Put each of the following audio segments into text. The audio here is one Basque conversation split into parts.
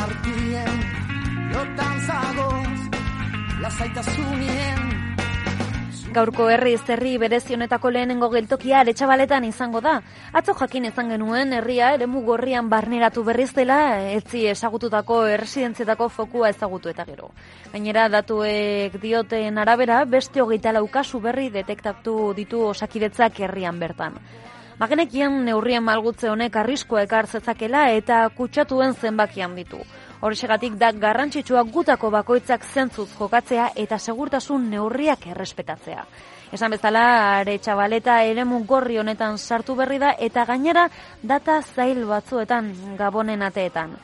Edur artien Lotan zagoz Lasaitasunien Gaurko herri zerri berezi honetako lehenengo geltokia aretxabaletan izango da. Atzo jakin izan genuen herria eremu gorrian barneratu berriz dela etzi esagututako erresidentzietako fokua ezagutu eta gero. Gainera datuek dioten arabera beste hogeita laukasu berri detektatu ditu osakidetzak herrian bertan. Magenekian neurrien malgutze honek arriskoa ekar zezakela eta kutsatuen zenbakian ditu. Horrexegatik da garrantzitsua gutako bakoitzak zentzuz jokatzea eta segurtasun neurriak errespetatzea. Esan bezala, are txabaleta eremu gorri honetan sartu berri da eta gainera data zail batzuetan gabonen ateetan.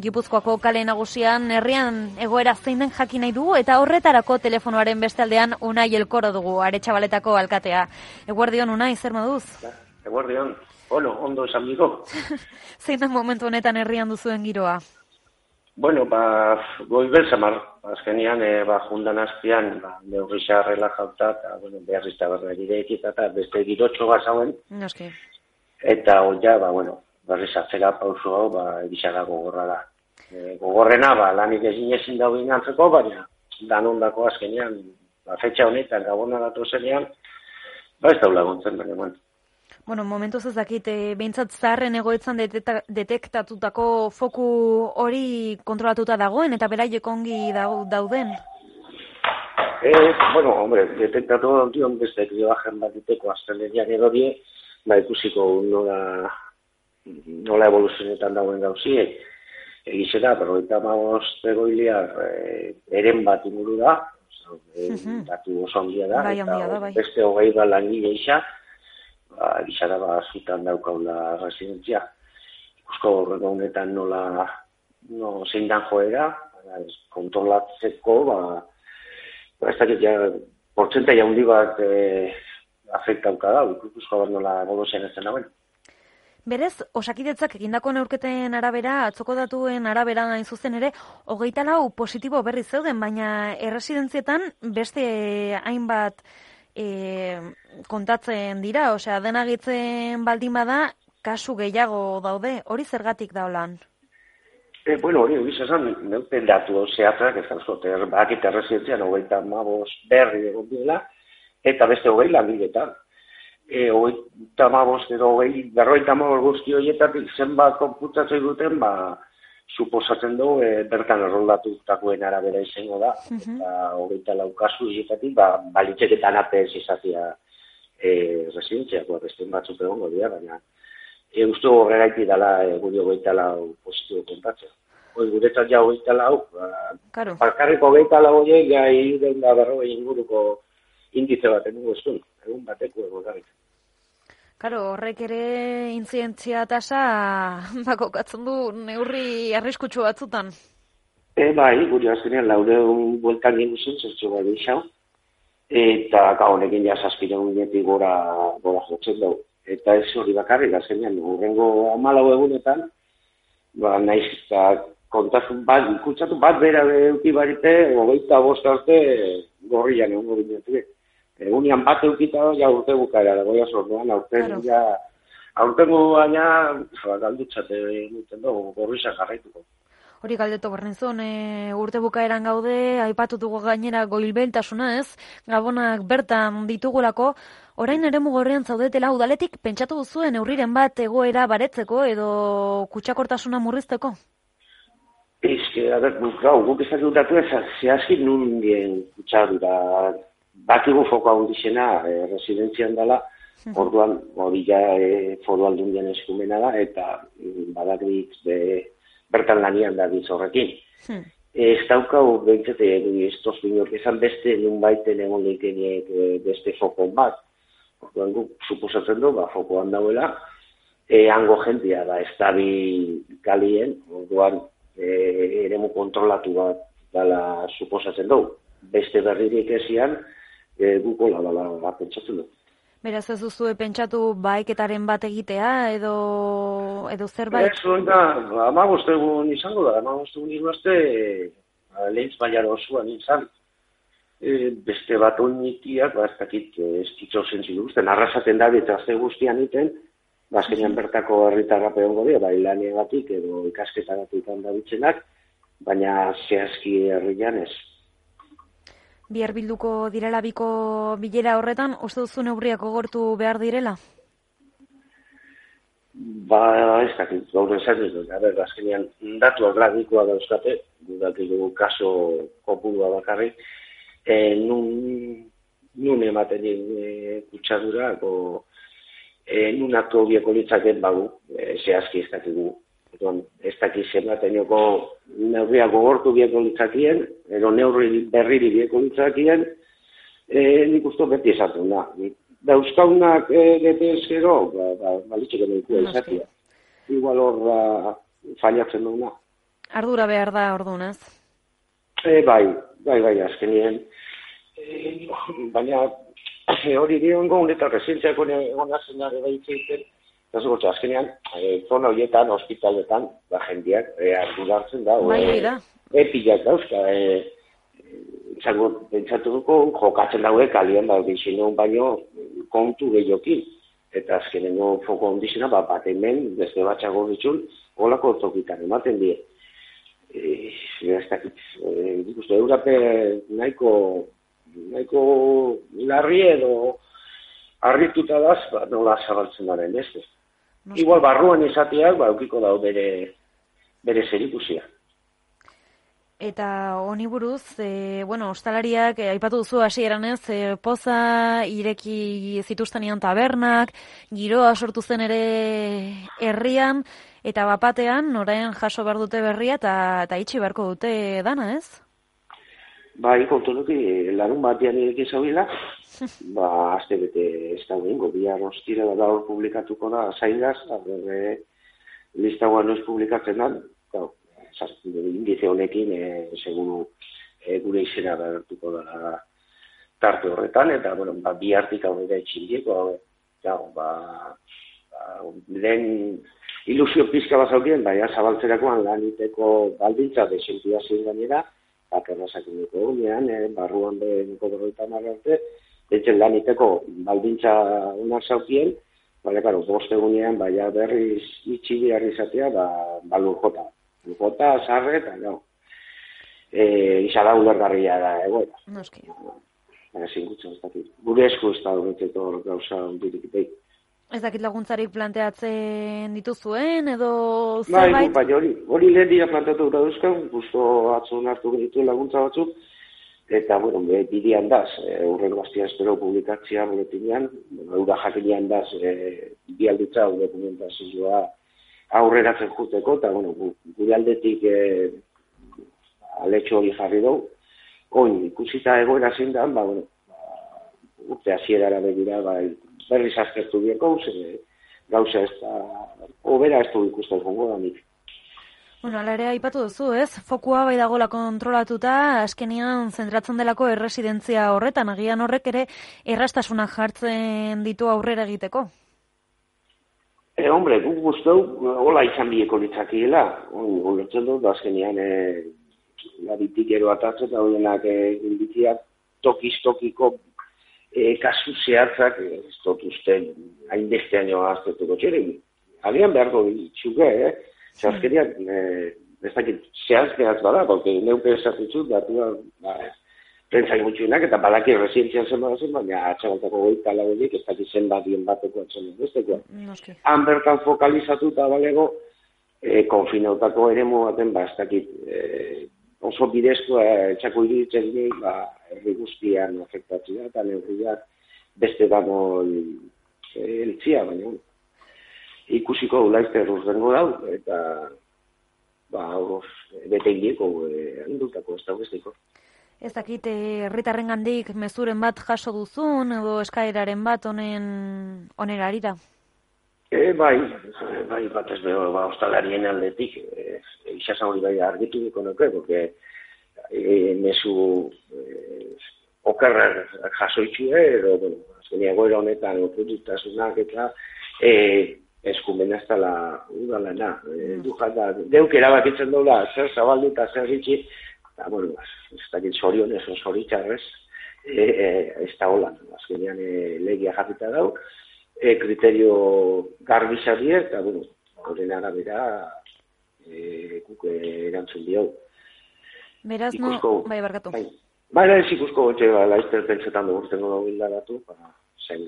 Gipuzkoako kale nagusian herrian egoera zein den jakin nahi dugu eta horretarako telefonoaren bestaldean Unai Elkoro dugu Aretxabaletako alkatea. Eguerdion Unai, zer moduz? Eguerdion, bueno, ondo esan bigo. zein den momentu honetan herrian duzuen giroa? Bueno, ba, goi belzamar, azkenian, e, ba, jundan azpian, ba, neurri xarrela jauta, eta, bueno, behar izta eta beste girotxo gazauen, Noski. eta hoia, ba, bueno, berriz atzera pausu hau, ba, egizara gogorra da. E, gogorrena, ba, lanik ezin ezin dagoen antzeko, baina, dan ondako azkenian, ba, fetxa honetan, gabona datu zenean, ba, ez daula gontzen, baina, bueno. Bueno, momentuz ez dakit, e, behintzat zaharren egoetzan deteta- detektatutako foku hori kontrolatuta dagoen eta beraiek ongi dau- dauden. Eh, bueno, hombre, detektatu dion beste krioajen bat diteko astelerian edo die, ba ikusiko nola, nola evoluzionetan dagoen gauziek. Egize da, berroita magoz egoiliar eh, eren bat inguru da, oza, eh, datu oso handia da, Bai, eta handia da, bai. beste hogei bat langile isa, ba, egize da, ba, zutan daukaula residentzia. Ikusko horrego honetan nola, no, zein dan joera, kontrolatzeko, ba, ba, ez dakit, ja, portzentaia handi bat eh, afektauka da, ikusko bat nola evoluzioan ez dagoen. Berez, osakidetzak egindako neurketen arabera, atzoko datuen arabera hain zuzen ere, hogeita lau positibo berri zeuden, baina erresidentzietan beste hainbat e, kontatzen dira, osea, denagitzen baldin bada, kasu gehiago daude, hori zergatik da holan? E, bueno, hori, hori esan, neuten datu zehatzak, ez da, bakit erresidentzian hogeita mabos berri egon dira, eta beste hogei langiletan. E, hogeita mabos edo hogei, berroita mabos guzti horietatik zenbat konputatzen duten, ba, suposatzen du e, bertan erroldatutakoen arabera izango da. Mhm. Eta hogeita laukazu horietatik, ba, balitzeketan apez izatea e, residentziako, beste batzuk egongo dira, baina e, uste horregaiti dela e, guri hogeita lau positibo kontatzea. Hoi, guretzat ja hogeita lau, ba, Karo, Bakarriko hogeita lau horiek, ja, hiruren da berrogei inguruko indize bat egun bateko egon. Karo, horrek ere intzientzia tasa bakokatzen du neurri arriskutsu batzutan. E, bai, guri azkenean laureun bueltan gengu zen, zertxo bai deixau, eta ka honekin ja zazpireun netik gora, gora jotzen dugu. Eta ez hori bakarrik, azkenean, horrengo amalau egunetan, ba, naiz eta kontasun bat, ikutsatu bat bera euki barite, hogeita bost arte gorrian egongo binetik. Egunean bat eukita ja urte bukaera, dagoia zorduan, aurten Claro. ja, aurtengo baina, ba, galdutzate egiten dugu, gorriza jarraituko. Hori galdetu bernizun, e, urte bukaeran gaude, aipatu dugu gainera goilbeltasuna ez, gabonak bertan ditugulako, orain ere mugorrean zaudetela udaletik pentsatu duzuen neurriren bat egoera baretzeko edo kutsakortasuna murrizteko? Ez, que, a ber, guk, gau, guk ez dut datu ez, zehazki nun dien kutsadura, bakigu foko handizena, e, residentzian dela, orduan, hori ja e, foru aldundian eskumena da, eta mm, badakrik be, bertan lanian da biz horrekin. Hmm. Ez daukau, behintzate, ez toztu inork esan beste nun baiten egon leikeniek e, beste fokon bat. Orduan guk suposatzen du, ba, fokoan dauela, e, hango jentia da, ez dabi galien, orduan, e, eremu kontrolatu bat dala suposatzen du. Beste berririk ezian, e, guko la, la, la, pentsatzen du. Beraz ez duzu pentsatu baiketaren bat egitea edo edo zerbait? Ez, oida, amagostegun izango da, amagostegun izango da, lehintz baiara osuan izan. E, beste bat onitiak, ba, ez dakit, ez kitzo zentzi duzten, arrasaten da, eta ze guztian iten, bazkenean ba, bertako herritarrape hongo dira, bai lanegatik edo ikasketagatik handa baina zehazki herrian ez. Bihar bilduko direla biko bilera horretan, uste duzu neurriak ogortu behar direla? Ba, ez dakit, gaur ez dut, gara, azkenean, datu agradikoa dauzkate, dugu kaso kopurua bakarrik, e, nun, nun ematen e, kutsadura, o, e, nun hartu bieko litzaken bagu, e, zehazki ez dakigu. Eton, ez dakiz ematen joko neurria gogortu bieko litzakien, edo neurri berriri bieko litzakien, e, nik usto beti esaten da. Dauzkaunak e, gete eskero, ba, ba, balitxek edo izatia. Igual hor uh, fallatzen duguna. Ardura behar da, orduan, ez? E, bai, bai, bai, azkenien. E, baina hori dion gogun eta resentziako egon azen ere bai itzeiten, eta zugotza, azkenean, e, zona horietan, hospitaletan, ba, jendiak, e, hartzen da, bai, bai, da. e, pilak dauzka, e, izango, pentsatu duko, jokatzen daue, kalien da, dixinun baino, kontu gehiokin, eta azkenen no, foko ondizena, ba, bat hemen, beste batxago ditun, holako tokitan ematen die. Eh, ez dakit, eh, ikuste, Eurape nahiko, nahiko larri edo harrituta daz, ba, nola zabaltzen daren, ez? Igual barruan izateak, ba, eukiko dau bere, bere zerikusia. Eta honi buruz, e, bueno, ostalariak, e, aipatu duzu hasi eranez, e, poza, ireki zituztenian tabernak, giroa sortu zen ere herrian, eta bapatean, noraen jaso behar dute berria, eta, eta itxi beharko dute dana, ez? Ba, ikontu nuki, larun batean ireki zaubila, ba, azte bete ez da bengo, bihar ostira da hor publikatuko da, zaingaz, aberre, lista guan publikatzen da, indize honekin, e, seguru e, gure izena bertuko da tarte horretan, eta, bueno, ba, bi hartik hau da etxindieko, ja, ba, ba, den ilusio pizka bazaukien, baina zabaltzerakoan laniteko baldintza desentia gainera, bakarrazak indiko gunean, e, barruan deneko berroita marrarte, Eitzen laniteko baldintza unak zaukien, baina, karo, boste gunean, baina berriz itxi behar izatea, ba, balur jota jota, sarre, eta no. E, izala ulergarria da, egoera. Noski. Baina zingutzen, ez dakit. Gure esku ez da horreteko gauza ondirik ipei. Ez dakit laguntzarik planteatzen dituzuen, edo bai, zerbait? Bai, hori, hori lehen dira planteatu gura duzkan, guztu atzun hartu genitu laguntza batzuk, eta, bueno, be, bidian daz, e, urren bastia espero publikatzia boletinean, bueno, eura jakinian daz, e, bialditza, dokumentazioa, aurreratzen juteko, eta, bueno, gure aldetik e, aletxo hori jarri dugu. Oin, ikusita egoera zein da, ba, bueno, ba, urte hasierara begira, ba, berriz azkertu bieko, ze, gauza ez da, obera ez du ikusten jongo da nik. Bueno, ala ere aipatu duzu, ez? Fokua bai dagola kontrolatuta, askenian zentratzen delako erresidentzia horretan, agian horrek ere errastasunak jartzen ditu aurrera egiteko. E, hombre, guk guztou, hola izan bieko litzakiela. Ulertzen dut, azkenean, e, laritik ero atatzen, eta horienak e, tokiz-tokiko e, kasu zehatzak, ez dut uste, hain beste haino aztetuko txere. Agian beharko ditxuke, eh? Zazkeriak, e, ez dakit, zehaz behaz bada, porque neupe esatutzu, datu ba, prentzai gutxuenak, eta balaki resientzian zen badazen, baina atxabaltako goita lagudik, ez dakit zen badien bateko atzen besteko. Han bertan fokalizatu eta balego, e, konfinautako ere baten, ba, ez dakit, e, oso bidezko e, etxako di, ba, herri guztian afektatzea, eta neurriak beste dago e, eltzia, baina ikusiko ulaizte erruz dengo dau, eta ba, hor, bete indieko, e, handutako, ez da besteko. Ez dakit, herritarren gandik mezuren bat jaso duzun, edo eskaeraren bat honen onerarira? E, bai, bai, bat ez beho, ba, ostalarien aldetik, e, isasan hori bai argitu diko nuke, porque e, mesu e, okerra jasoitxue, edo, bueno, azkenia goera honetan, opututasunak eta, e, eskumen ez dela udalena. E, du jata, deuk erabakitzen dola, zer zabaldu eta zer ritxi, eta, bueno, ez dakit zorion ez zoritxarrez, e, e, ez da holan, azkenean e, legia jatita dau, e, kriterio garbizari eta, bueno, horren arabera, e, kuke erantzun diau. Beraz, no, bai, barkatu. Bai, bai, ez ikusko gotxe, ba, laizter pentsetan dugu, tengo dugu para zain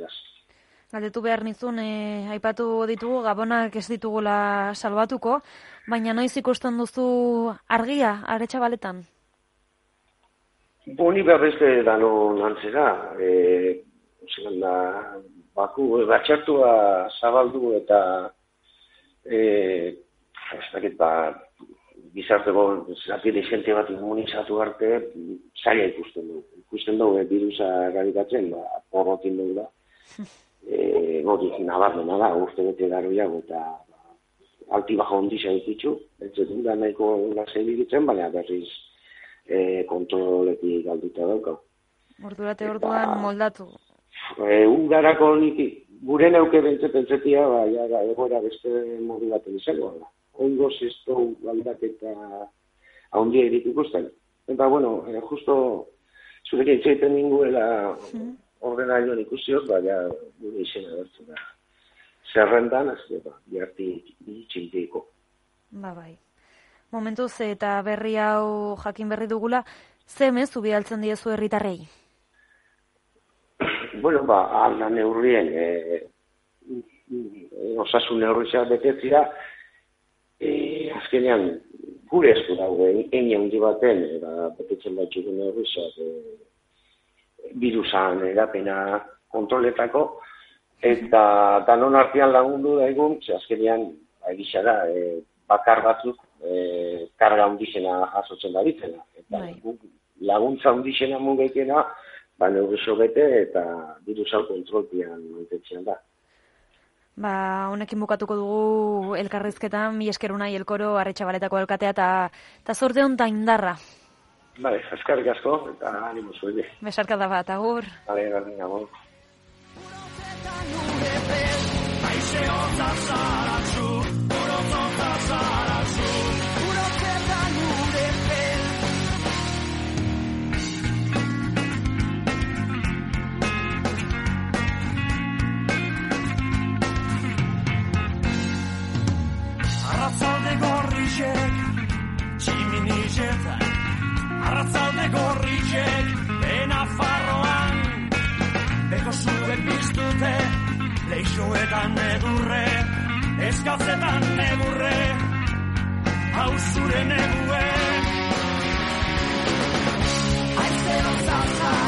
galdetu behar nizun, e, aipatu ditugu, gabonak ez ditugula salbatuko, baina noiz ikusten duzu argia, aretsa baletan? Boni behar beste dano nantzera, e, da, baku, e, batxartua zabaldu eta e, ez dakit, ba, gizarteko zati desente bat immunizatu arte, zaila ikusten du. Ikusten du, e, virusa erradikatzen, ba, porrotin dugu da. eh hori nabarmena da urte bete garbiago eta alti bajo ondisa ditzu ez dut da nahiko lasai ditzen baina berriz eh kontroletik galduta dauka Ordurate orduan ba, moldatu eh ugarako niki gure neuke bentze pentsetia ba ja egoera beste modu bat izango da ongo sesto galdaketa haundia edituko zen eta bueno eh, justo zurekin itzaiten ninguela mm ordena joan ikusiok, baina gure izena bertu da. Zerrendan, ez da, biharti itxinteiko. Ba, bai. Momentuz eta berri hau jakin berri dugula, ze mezu bialtzen diezu herritarrei? Bueno, ba, alda neurrien, e, osasun neurrizia betetzia, e, azkenean, gure esku dago, egin handi baten, eta betetzen bat txugun neurrizia, e, virusan erapena kontroletako, eta danon artean lagundu daigun, ze azkenean, egisa da, e, bakar batzuk e, karga hundizena jasotzen da ditzena. Eta bai. laguntza hundizena mugekena, ba, neurrizo bete eta virusa kontroltian maintetzean da. Ba, honekin bukatuko dugu elkarrizketan, mi eskeruna elkoro, arretxabaletako elkatea, eta zorte honetan indarra. Vale, eskarrik asko, eta animo zuede. Besarka da bat, agur. Vale, garen, agur. Leixoetan edurre eskatzetan edurre hauzure neguen Aizero zazaraztu,